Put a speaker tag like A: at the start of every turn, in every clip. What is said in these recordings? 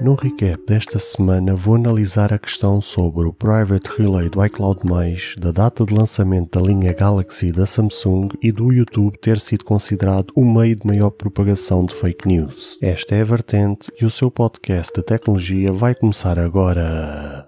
A: No recap desta semana vou analisar a questão sobre o Private Relay do iCloud+, da data de lançamento da linha Galaxy da Samsung e do YouTube ter sido considerado o meio de maior propagação de fake news. Esta é a vertente e o seu podcast de tecnologia vai começar agora.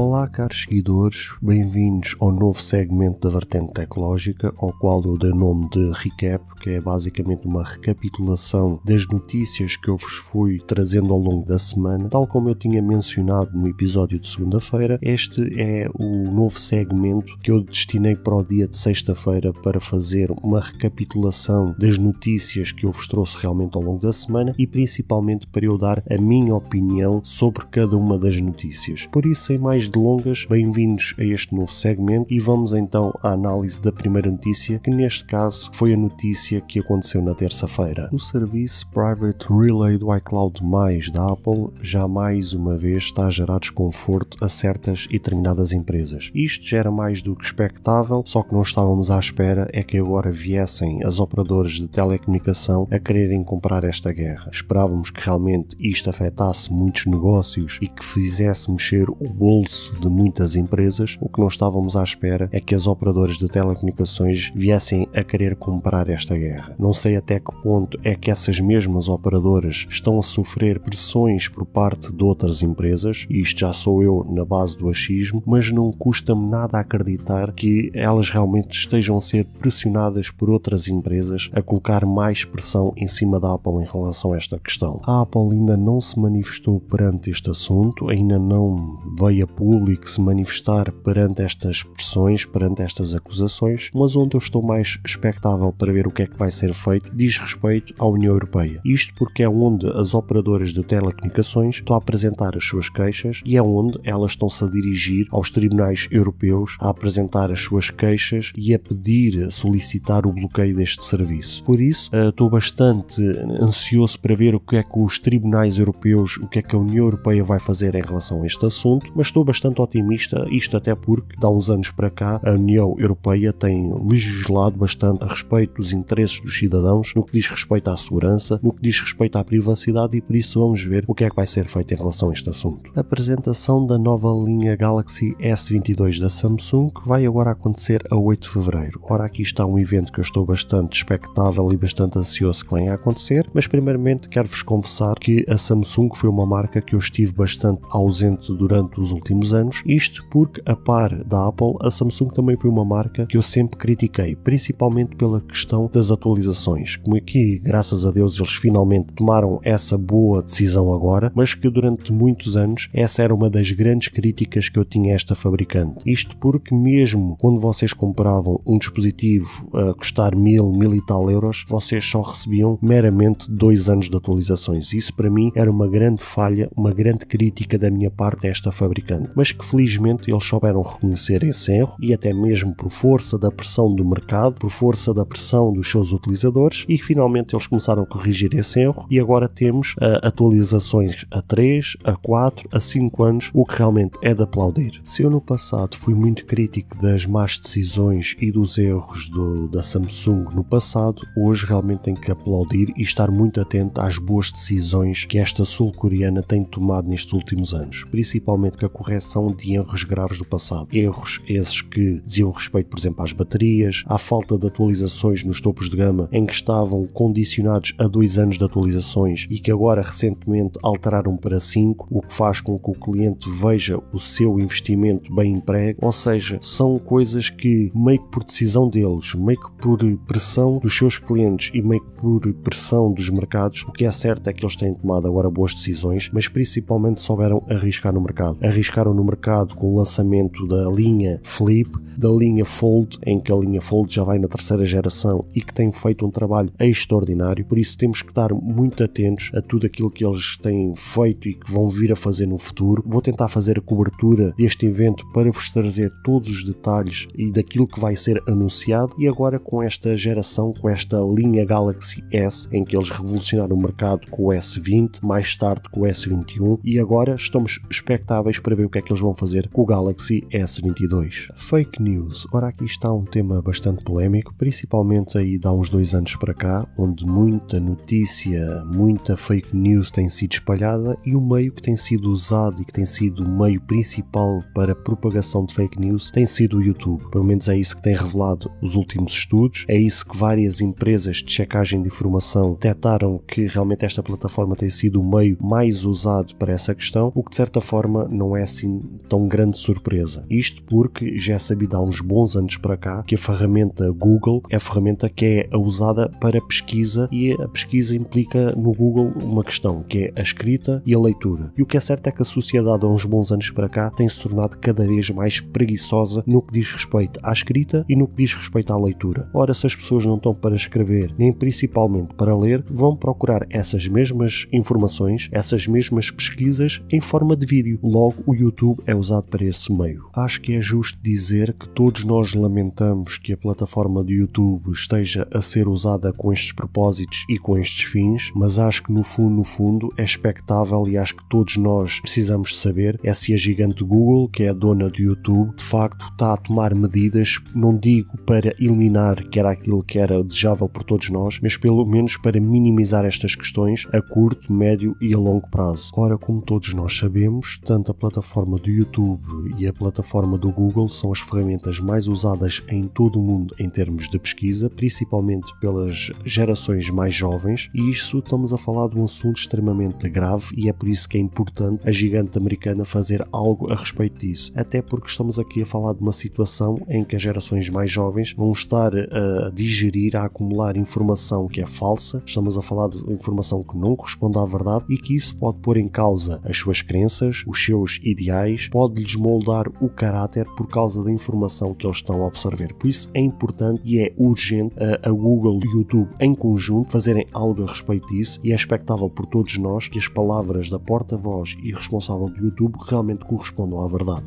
A: Olá, caros seguidores, bem-vindos ao novo segmento da vertente tecnológica, ao qual eu dei nome de Recap, que é basicamente uma recapitulação das notícias que eu vos fui trazendo ao longo da semana. Tal como eu tinha mencionado no episódio de segunda-feira, este é o novo segmento que eu destinei para o dia de sexta-feira para fazer uma recapitulação das notícias que eu vos trouxe realmente ao longo da semana e principalmente para eu dar a minha opinião sobre cada uma das notícias. Por isso, sem mais delongas, bem-vindos a este novo segmento e vamos então à análise da primeira notícia, que neste caso foi a notícia que aconteceu na terça-feira. O serviço Private Relay do iCloud Mais da Apple já mais uma vez está a gerar desconforto a certas e determinadas empresas. Isto já era mais do que expectável, só que não estávamos à espera é que agora viessem as operadoras de telecomunicação a quererem comprar esta guerra. Esperávamos que realmente isto afetasse muitos negócios e que fizesse mexer o bolso de muitas empresas, o que não estávamos à espera é que as operadoras de telecomunicações viessem a querer comprar esta guerra. Não sei até que ponto é que essas mesmas operadoras estão a sofrer pressões por parte de outras empresas, e isto já sou eu na base do achismo, mas não custa-me nada acreditar que elas realmente estejam a ser pressionadas por outras empresas a colocar mais pressão em cima da Apple em relação a esta questão. A Apple ainda não se manifestou perante este assunto, ainda não veio a público se manifestar perante estas pressões, perante estas acusações, mas onde eu estou mais expectável para ver o que é que vai ser feito diz respeito à União Europeia. Isto porque é onde as operadoras de telecomunicações estão a apresentar as suas queixas e é onde elas estão-se a dirigir aos tribunais europeus a apresentar as suas queixas e a pedir, a solicitar o bloqueio deste serviço. Por isso, eh, estou bastante ansioso para ver o que é que os tribunais europeus, o que é que a União Europeia vai fazer em relação a este assunto, mas estou bastante otimista, isto até porque, há uns anos para cá, a União Europeia tem legislado bastante a respeito dos interesses dos cidadãos, no que diz respeito à segurança, no que diz respeito à privacidade e por isso vamos ver o que é que vai ser feito em relação a este assunto. A apresentação da nova linha Galaxy S22 da Samsung que vai agora acontecer a 8 de fevereiro. Ora, aqui está um evento que eu estou bastante expectável e bastante ansioso que venha a acontecer, mas primeiramente quero-vos confessar que a Samsung foi uma marca que eu estive bastante ausente durante os últimos últimos anos, isto porque, a par da Apple, a Samsung também foi uma marca que eu sempre critiquei, principalmente pela questão das atualizações. Como aqui, graças a Deus, eles finalmente tomaram essa boa decisão agora, mas que durante muitos anos essa era uma das grandes críticas que eu tinha a esta fabricante. Isto porque, mesmo quando vocês compravam um dispositivo a custar mil, mil e tal euros, vocês só recebiam meramente dois anos de atualizações. Isso para mim era uma grande falha, uma grande crítica da minha parte a esta fabricante mas que felizmente eles souberam reconhecer esse erro e até mesmo por força da pressão do mercado, por força da pressão dos seus utilizadores e finalmente eles começaram a corrigir esse erro e agora temos uh, atualizações a 3, a 4, a 5 anos, o que realmente é de aplaudir. Se eu no passado fui muito crítico das más decisões e dos erros do, da Samsung no passado, hoje realmente tenho que aplaudir e estar muito atento às boas decisões que esta sul-coreana tem tomado nestes últimos anos, principalmente com a correção correção de erros graves do passado. Erros esses que diziam respeito, por exemplo, às baterias, à falta de atualizações nos topos de gama em que estavam condicionados a dois anos de atualizações e que agora recentemente alteraram para cinco, o que faz com que o cliente veja o seu investimento bem emprego. Ou seja, são coisas que, meio que por decisão deles, meio que por pressão dos seus clientes e meio que por pressão dos mercados, o que é certo é que eles têm tomado agora boas decisões, mas principalmente souberam arriscar no mercado. Arriscar entraram no mercado com o lançamento da linha Flip, da linha Fold, em que a linha Fold já vai na terceira geração e que tem feito um trabalho extraordinário, por isso temos que estar muito atentos a tudo aquilo que eles têm feito e que vão vir a fazer no futuro. Vou tentar fazer a cobertura deste evento para vos trazer todos os detalhes e daquilo que vai ser anunciado. E agora com esta geração, com esta linha Galaxy S, em que eles revolucionaram o mercado com o S20, mais tarde com o S21 e agora estamos expectáveis para ver o que é que eles vão fazer com o Galaxy S22. Fake news. Ora, aqui está um tema bastante polémico, principalmente aí há uns dois anos para cá, onde muita notícia, muita fake news tem sido espalhada e o meio que tem sido usado e que tem sido o meio principal para propagação de fake news tem sido o YouTube. Pelo menos é isso que tem revelado os últimos estudos, é isso que várias empresas de checagem de informação detectaram que realmente esta plataforma tem sido o meio mais usado para essa questão, o que de certa forma não é assim tão grande surpresa. Isto porque já é sabido há uns bons anos para cá que a ferramenta Google é a ferramenta que é usada para pesquisa e a pesquisa implica no Google uma questão que é a escrita e a leitura. E o que é certo é que a sociedade há uns bons anos para cá tem se tornado cada vez mais preguiçosa no que diz respeito à escrita e no que diz respeito à leitura. Ora, se as pessoas não estão para escrever, nem principalmente para ler, vão procurar essas mesmas informações, essas mesmas pesquisas em forma de vídeo. Logo, o YouTube é usado para esse meio. Acho que é justo dizer que todos nós lamentamos que a plataforma do YouTube esteja a ser usada com estes propósitos e com estes fins, mas acho que no fundo, no fundo, é expectável e acho que todos nós precisamos saber é se a gigante Google, que é a dona do YouTube, de facto está a tomar medidas, não digo para eliminar que era aquilo que era desejável por todos nós, mas pelo menos para minimizar estas questões a curto, médio e a longo prazo. Ora, como todos nós sabemos, tanto a plataforma do YouTube e a plataforma do Google são as ferramentas mais usadas em todo o mundo em termos de pesquisa, principalmente pelas gerações mais jovens, e isso estamos a falar de um assunto extremamente grave e é por isso que é importante a gigante americana fazer algo a respeito disso. Até porque estamos aqui a falar de uma situação em que as gerações mais jovens vão estar a digerir, a acumular informação que é falsa, estamos a falar de informação que não corresponde à verdade e que isso pode pôr em causa as suas crenças, os seus ideais, pode-lhes moldar o caráter por causa da informação que eles estão a absorver. Por isso é importante e é urgente a, a Google e o YouTube em conjunto fazerem algo a respeito disso e é expectável por todos nós que as palavras da porta-voz e responsável do YouTube realmente correspondam à verdade.